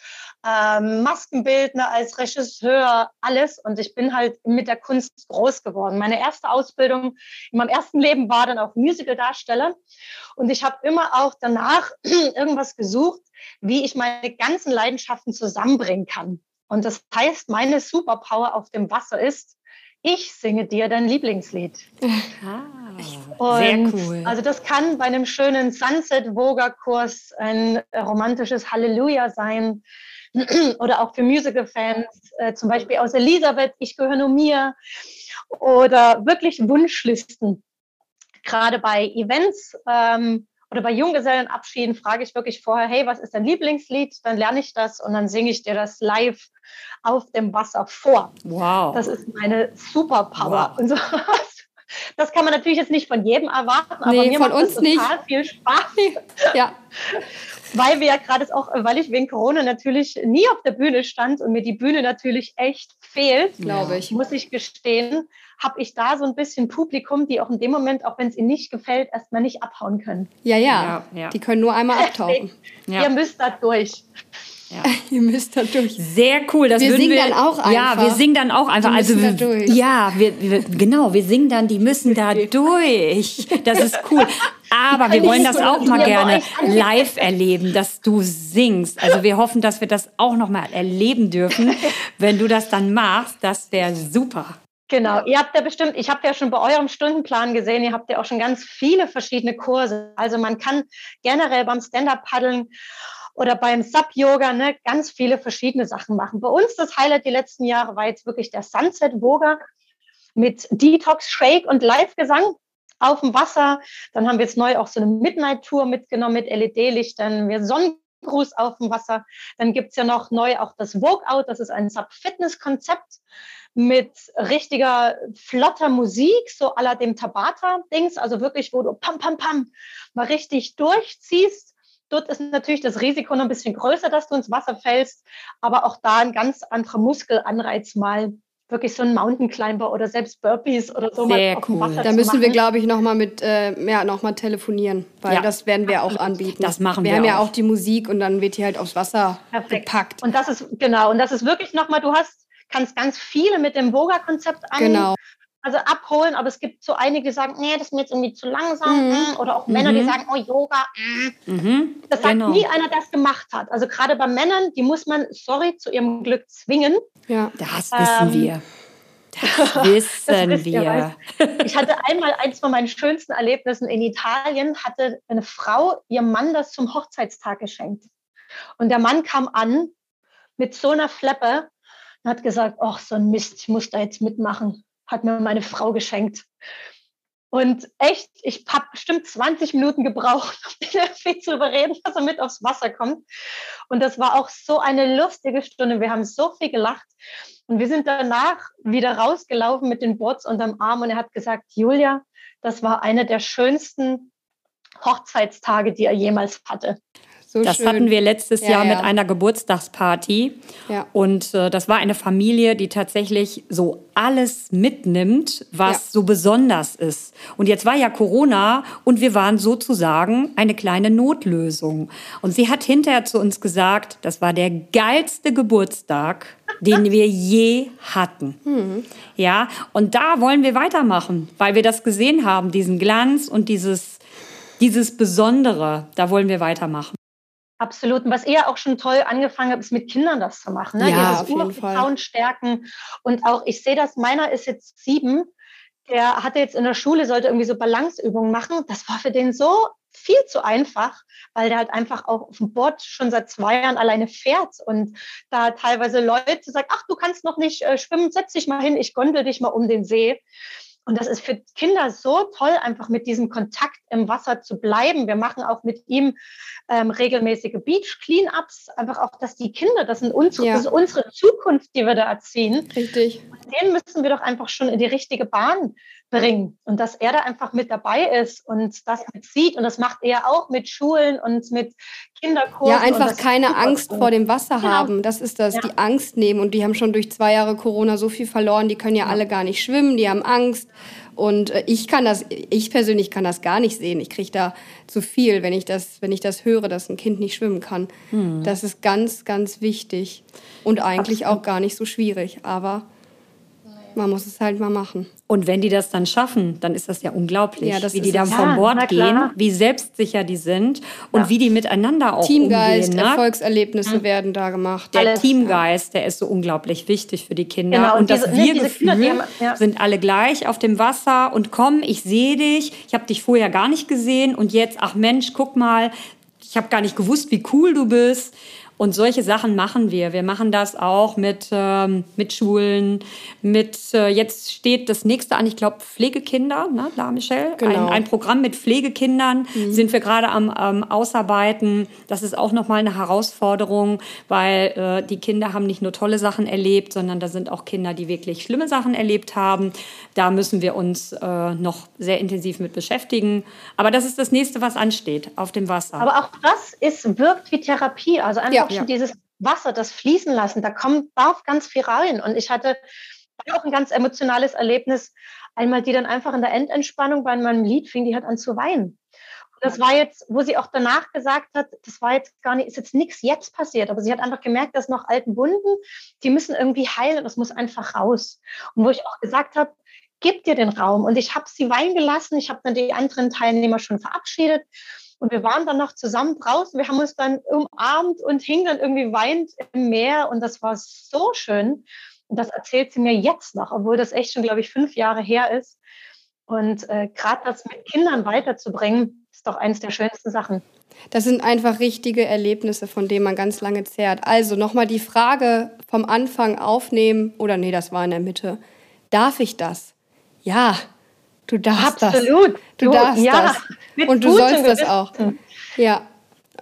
ähm, Maskenbildner, als Regisseur, alles. Und ich bin halt mit der Kunst groß geworden. Meine erste Ausbildung in meinem ersten Leben war dann auch Musicaldarsteller. Und ich habe immer auch danach irgendwas gesucht, wie ich meine ganzen Leidenschaften zusammenbringen kann. Und das heißt, meine Superpower auf dem Wasser ist, ich singe dir dein Lieblingslied. Ah, sehr cool. Also das kann bei einem schönen Sunset-Voga-Kurs ein romantisches Halleluja sein. oder auch für Musical-Fans, äh, zum Beispiel aus Elisabeth, Ich gehöre nur mir, oder wirklich Wunschlisten. Gerade bei Events ähm, oder bei Junggesellenabschieden frage ich wirklich vorher, hey, was ist dein Lieblingslied? Dann lerne ich das und dann singe ich dir das live auf dem Wasser vor. Wow. Das ist meine Superpower. Wow. Und so, das kann man natürlich jetzt nicht von jedem erwarten, aber nee, mir von macht uns total nicht. viel Spaß. Ja. weil wir ja gerade auch, weil ich wegen Corona natürlich nie auf der Bühne stand und mir die Bühne natürlich echt fehlt, glaube ich, muss ich gestehen, habe ich da so ein bisschen Publikum, die auch in dem Moment, auch wenn es ihnen nicht gefällt, erstmal nicht abhauen können. Ja, ja, ja, ja. die können nur einmal abtauchen. Ja. Ihr müsst da durch. Ja. Ihr müsst da durch. Sehr cool. Das wir singen wir, dann auch einfach. Ja, wir singen dann auch einfach. Die also da durch. ja, wir, wir, genau, wir singen dann, die müssen da durch. Das ist cool. Aber wir wollen das auch mal gerne live erleben, dass du singst. Also wir hoffen, dass wir das auch noch mal erleben dürfen, wenn du das dann machst. Das wäre super. Genau, ihr habt ja bestimmt, ich habe ja schon bei eurem Stundenplan gesehen, ihr habt ja auch schon ganz viele verschiedene Kurse. Also man kann generell beim Stand-up-Paddeln oder beim Sub-Yoga ne, ganz viele verschiedene Sachen machen. Bei uns das Highlight die letzten Jahre war jetzt wirklich der Sunset-Yoga mit Detox, Shake und Live-Gesang auf dem Wasser. Dann haben wir jetzt neu auch so eine Midnight-Tour mitgenommen mit LED-Lichtern. Wir Sonnengruß auf dem Wasser. Dann gibt's ja noch neu auch das Walkout. Das ist ein Sub-Fitness-Konzept mit richtiger flotter Musik, so aller dem Tabata-Dings. Also wirklich, wo du pam, pam, pam mal richtig durchziehst. Dort ist natürlich das Risiko noch ein bisschen größer, dass du ins Wasser fällst, aber auch da ein ganz anderer Muskelanreiz mal wirklich so ein Mountain Climber oder selbst Burpees oder so Sehr mal auf cool. Wasser Da müssen wir, glaube ich, nochmal mit, äh, ja, noch mal telefonieren, weil ja. das werden wir auch anbieten. Das machen wir Wir haben auch. ja auch die Musik und dann wird die halt aufs Wasser Perfekt. gepackt. Und das ist, genau, und das ist wirklich nochmal, du hast, kannst ganz viele mit dem Voga-Konzept an, genau also abholen, aber es gibt so einige, die sagen, nee, das ist mir jetzt irgendwie zu langsam. Mhm. Mm, oder auch Männer, die mhm. sagen, oh, Yoga. Mm. Mhm. Das sagt genau. nie einer, der es gemacht hat. Also gerade bei Männern, die muss man, sorry, zu ihrem Glück zwingen. Ja, das wissen ähm, wir. Das wissen das wir. Ihr, ich hatte einmal eins von meinen schönsten Erlebnissen in Italien, hatte eine Frau ihrem Mann das zum Hochzeitstag geschenkt. Und der Mann kam an mit so einer Fleppe und hat gesagt, ach, so ein Mist, ich muss da jetzt mitmachen hat mir meine Frau geschenkt. Und echt, ich habe bestimmt 20 Minuten gebraucht, um den irgendwie zu überreden, dass er mit aufs Wasser kommt. Und das war auch so eine lustige Stunde. Wir haben so viel gelacht. Und wir sind danach wieder rausgelaufen mit den Boards unterm Arm. Und er hat gesagt, Julia, das war einer der schönsten Hochzeitstage, die er jemals hatte. So das schön. hatten wir letztes Ja, Jahr ja. mit einer Geburtstagsparty. Ja. Und äh, das war eine Familie, die tatsächlich so alles mitnimmt, was so besonders ist. Und jetzt war ja Corona und wir waren sozusagen eine kleine Notlösung. Und sie hat hinterher zu uns gesagt, das war der geilste Geburtstag, den wir je hatten. Hm. Ja, und da wollen wir weitermachen, weil wir das gesehen haben, diesen Glanz und dieses, dieses Besondere, da wollen wir weitermachen. Absolut. Und was ihr auch schon toll angefangen habt, ist mit Kindern das zu machen. Ne? Ja, Dieses Urvertrauen stärken. Und auch, ich sehe das, meiner ist jetzt sieben, der hatte jetzt in der Schule, sollte irgendwie so Balanceübungen machen. Das war für den so viel zu einfach, weil der halt einfach auch auf dem Board schon seit zwei Jahren alleine fährt und da teilweise Leute sagen, ach, du kannst noch nicht äh, schwimmen, setz dich mal hin, ich gondel dich mal um den See. Und das ist für Kinder so toll, einfach mit diesem Kontakt im Wasser zu bleiben. Wir machen auch mit ihm ähm, regelmäßige Beach-Cleanups, einfach auch, dass die Kinder, das, sind unsere, Ja. das ist unsere Zukunft, die wir da erziehen. Richtig. Den müssen wir doch einfach schon in die richtige Bahn bringen. Und dass er da einfach mit dabei ist und das mit sieht. Und das macht er auch mit Schulen und mit Kinderkursen. Ja, einfach keine. Angst vor dem Wasser Genau. haben. Das ist das, Ja. die Angst nehmen. Und die haben schon durch zwei Jahre Corona so viel verloren, die können ja alle gar nicht schwimmen, die haben Angst. Und äh, ich kann das, ich persönlich kann das gar nicht sehen. Ich kriege da zu viel, wenn ich das, wenn ich das höre, dass ein Kind nicht schwimmen kann. Hm. Das ist ganz, ganz wichtig. Und eigentlich auch gar nicht so schwierig. Aber man muss es halt mal machen. Und wenn die das dann schaffen, dann ist das ja unglaublich, Ja, das wie die dann es. vom Ja, Bord gehen, wie selbstsicher die sind und Ja. wie die miteinander auch Teamgeist, umgehen. Ne? Erfolgserlebnisse werden da gemacht. Der Alles. Teamgeist, der ist so unglaublich wichtig für die Kinder. Genau, und, und das diese- ne, diese Wir-Gefühl ja. sind alle gleich auf dem Wasser und komm, ich sehe dich. Ich habe dich vorher gar nicht gesehen und jetzt, ach Mensch, guck mal, ich habe gar nicht gewusst, wie cool du bist. Und solche Sachen machen wir. Wir machen das auch mit, ähm, mit Schulen, mit, äh, jetzt steht das nächste an, ich glaube, Pflegekinder, ne, La Michelle? Genau. Ein, ein Programm mit Pflegekindern sind wir gerade am ähm, Ausarbeiten. Das ist auch nochmal eine Herausforderung, weil äh, die Kinder haben nicht nur tolle Sachen erlebt, sondern da sind auch Kinder, die wirklich schlimme Sachen erlebt haben. Da müssen wir uns äh, noch sehr intensiv mit beschäftigen. Aber das ist das nächste, was ansteht auf dem Wasser. Aber auch das ist, wirkt wie Therapie. Also einfach Ja. Schon Ja. dieses Wasser, das fließen lassen, da kommt, darf ganz viel rein. Und ich hatte auch ein ganz emotionales Erlebnis. Einmal, die dann einfach in der Endentspannung bei meinem Lied fing, die hat an zu weinen. Und das war jetzt, wo sie auch danach gesagt hat, das war jetzt gar nicht, ist jetzt nichts jetzt passiert, aber sie hat einfach gemerkt, dass noch alten Wunden, die müssen irgendwie heilen das muss einfach raus. Und wo ich auch gesagt habe, gib dir den Raum. Und ich habe sie weinen gelassen. Ich habe dann die anderen Teilnehmer schon verabschiedet. Und wir waren dann noch zusammen draußen. Wir haben uns dann umarmt und hingen dann irgendwie weinend im Meer. Und das war so schön. Und das erzählt sie mir jetzt noch, obwohl das echt schon, glaube ich, fünf Jahre her ist. Und äh, gerade das mit Kindern weiterzubringen, ist doch eines der schönsten Sachen. Das sind einfach richtige Erlebnisse, von denen man ganz lange zehrt. Also nochmal die Frage vom Anfang aufnehmen, oder nee, das war in der Mitte. Darf ich das? Ja, du darfst Absolut. das. Du, darfst ja, das. Und du sollst das auch. Ja.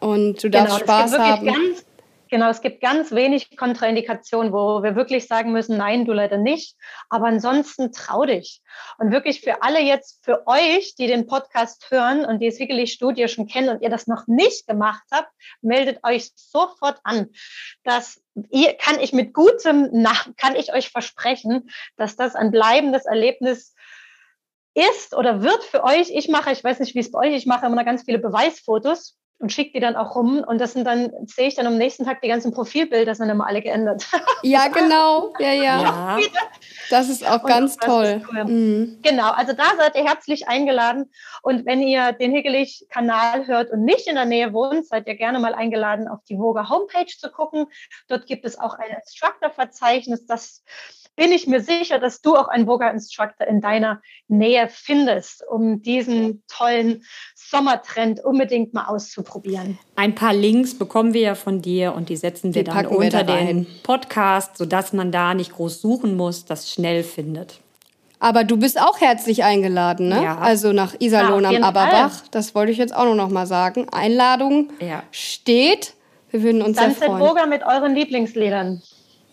Und du darfst Genau, Spaß es gibt haben. wirklich Ganz, genau, es gibt ganz wenig Kontraindikationen, wo wir wirklich sagen müssen, nein, du leider nicht. Aber ansonsten trau dich. Und wirklich für alle jetzt, für euch, die den Podcast hören und die sicherlich Studie schon kennen und ihr das noch nicht gemacht habt, meldet euch sofort an. Das ihr, kann ich mit gutem Nach kann ich euch versprechen, dass das ein bleibendes Erlebnis ist oder wird für euch. Ich mache, ich weiß nicht, wie es bei euch, ich mache immer ganz viele Beweisfotos und schicke die dann auch rum. Und das sind dann, sehe ich dann am nächsten Tag die ganzen Profilbilder, sind immer alle geändert. Ja, genau. Ja, ja. ja. Das ist auch Und ganz toll. cool. Mhm. Genau, also da seid ihr herzlich eingeladen. Und wenn ihr den Higgelich-Kanal hört und nicht in der Nähe wohnt, seid ihr gerne mal eingeladen, auf die Voga Homepage zu gucken. Dort gibt es auch ein Instructor-Verzeichnis. Das bin ich mir sicher, dass du auch einen Voga-Instructor in deiner Nähe findest, um diesen tollen Sommertrend unbedingt mal auszuprobieren. Ein paar Links bekommen wir ja von dir und die setzen wir Die dann packen wir unter da den. Podcast, sodass man da nicht groß suchen muss, das schnell findet. Aber du bist auch herzlich eingeladen, ne? Ja. Also nach Iserlohn Ja, am Aberbach. Das wollte ich jetzt auch nur noch mal sagen. Einladung Ja. steht. Wir würden uns Dann sehr freuen. Voga mit euren Lieblingsliedern.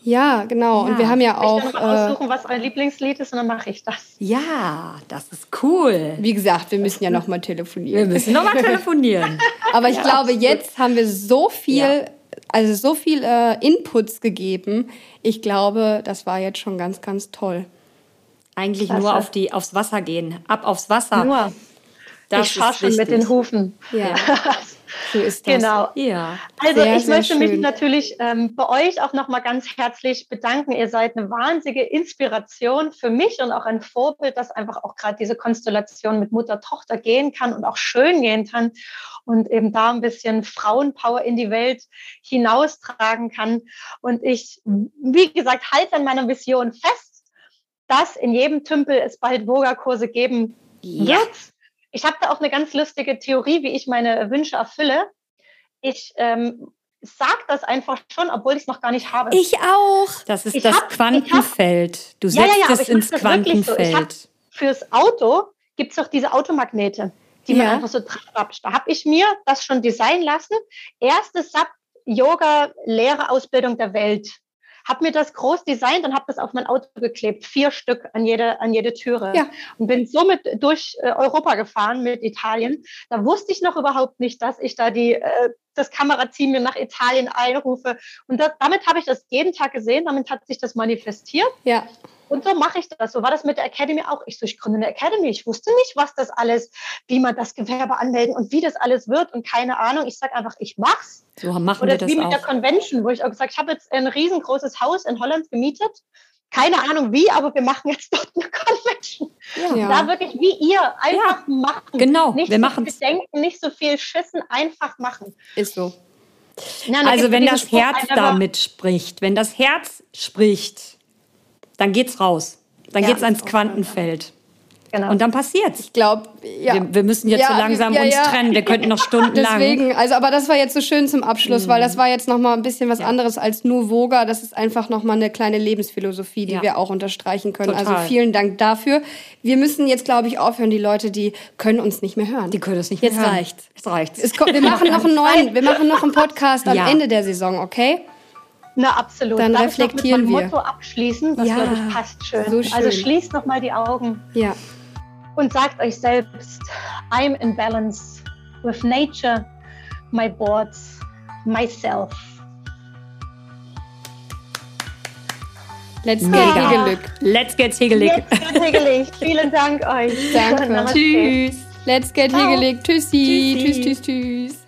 Ja, genau. Und wir haben ja auch. Ich kann mal aussuchen, was euer Lieblingslied ist, und dann mache ich das. Ja, das ist cool. Wie gesagt, wir müssen ja noch mal Wir telefonieren. müssen nochmal telefonieren. Aber ich glaube, jetzt haben wir so viel, also so viel äh, Inputs gegeben. Ich glaube, das war jetzt schon ganz, ganz toll. Eigentlich Klasse. nur auf die, aufs Wasser gehen. Ab aufs Wasser. Nur. Das ich ist schon mit den Hufen. Ja, so ist das. Genau. Ja. Also Sehr, ich sehr möchte mich schön. natürlich ähm, bei euch auch nochmal ganz herzlich bedanken. Ihr seid eine wahnsinnige Inspiration für mich und auch ein Vorbild, dass einfach auch gerade diese Konstellation mit Mutter-Tochter gehen kann und auch schön gehen kann und eben da ein bisschen Frauenpower in die Welt hinaustragen kann. Und ich, wie gesagt, halte an meiner Vision fest, dass in jedem Tümpel es bald Yoga-Kurse geben Ja. wird. Ich habe da auch eine ganz lustige Theorie, wie ich meine Wünsche erfülle. Ich ähm, sage das einfach schon, obwohl ich es noch gar nicht habe. Ich auch. Das ist Ich das hab- ich hab- Quantenfeld. Du Ja, ja, setzt ja, aber es ins das wirklich so. Quantenfeld. Fürs Auto gibt es doch diese Automagnete, die man Ja. einfach so draufschraubt. Da habe ich mir das schon designen lassen. Erste SAP-Yoga-Lehrerausbildung der Welt. Habe mir das groß designt und habe das auf mein Auto geklebt. Vier Stück an jede, an jede Türe. Ja. Und bin somit durch äh, Europa gefahren mit Italien. Da wusste ich noch überhaupt nicht, dass ich da die, äh, das Kamerateam mir nach Italien einrufe. Und das, damit habe ich das jeden Tag gesehen. Damit hat sich das manifestiert. Ja. Und so mache ich das. So war das mit der Academy auch. Ich so, ich gründe eine Academy. Ich wusste nicht, was das alles, wie man das Gewerbe anmelden und wie das alles wird und keine Ahnung. Ich sage einfach, ich mach's. So machen Oder wir das wie mit der auch. Convention, wo ich auch gesagt, ich habe jetzt ein riesengroßes Haus in Holland gemietet. Keine Ahnung wie, aber wir machen jetzt dort eine Convention. Ja. Da wirklich wie ihr einfach machen. Genau, Nicht wir so machen's. viel denken, nicht so viel schissen, einfach machen. Ist so. Ja, da Also wenn das Spruch, Herz I never- damit spricht, wenn das Herz spricht, dann geht's raus. Dann Ja. geht's ans Quantenfeld. Genau. Und dann passiert's. Ich glaube, ja. Wir, wir müssen jetzt Ja, so langsam ja, uns trennen. Wir könnten noch stundenlang. Deswegen, also aber das war jetzt so schön zum Abschluss, weil das war jetzt noch mal ein bisschen was anderes als nur Voga. Das ist einfach noch mal eine kleine Lebensphilosophie, die wir auch unterstreichen können. Total. Also vielen Dank dafür. Wir müssen jetzt, glaube ich, aufhören. Die Leute, die können uns nicht mehr hören. Die können es nicht Jetzt mehr hören. reicht's. Jetzt reicht's. Es kommt, wir machen noch einen neuen, wir machen noch einen Podcast am. Ende der Saison, okay? Na, absolut. Dann Darf reflektieren ich noch wir. mit meinem Motto abschließen? Das, Ja, glaube ich, passt schön. so schön. Also schließt noch mal die Augen Ja. und sagt euch selbst, I'm in balance with nature, my boards, myself. Let's get Mega. Hegelück. Let's get hegelig. Wird gelegt. Vielen Dank euch. Danke. Tschüss. Let's get Ciao. Hegelück. Tschüssi. Tschüssi. Tschüss, tschüss, tschüss.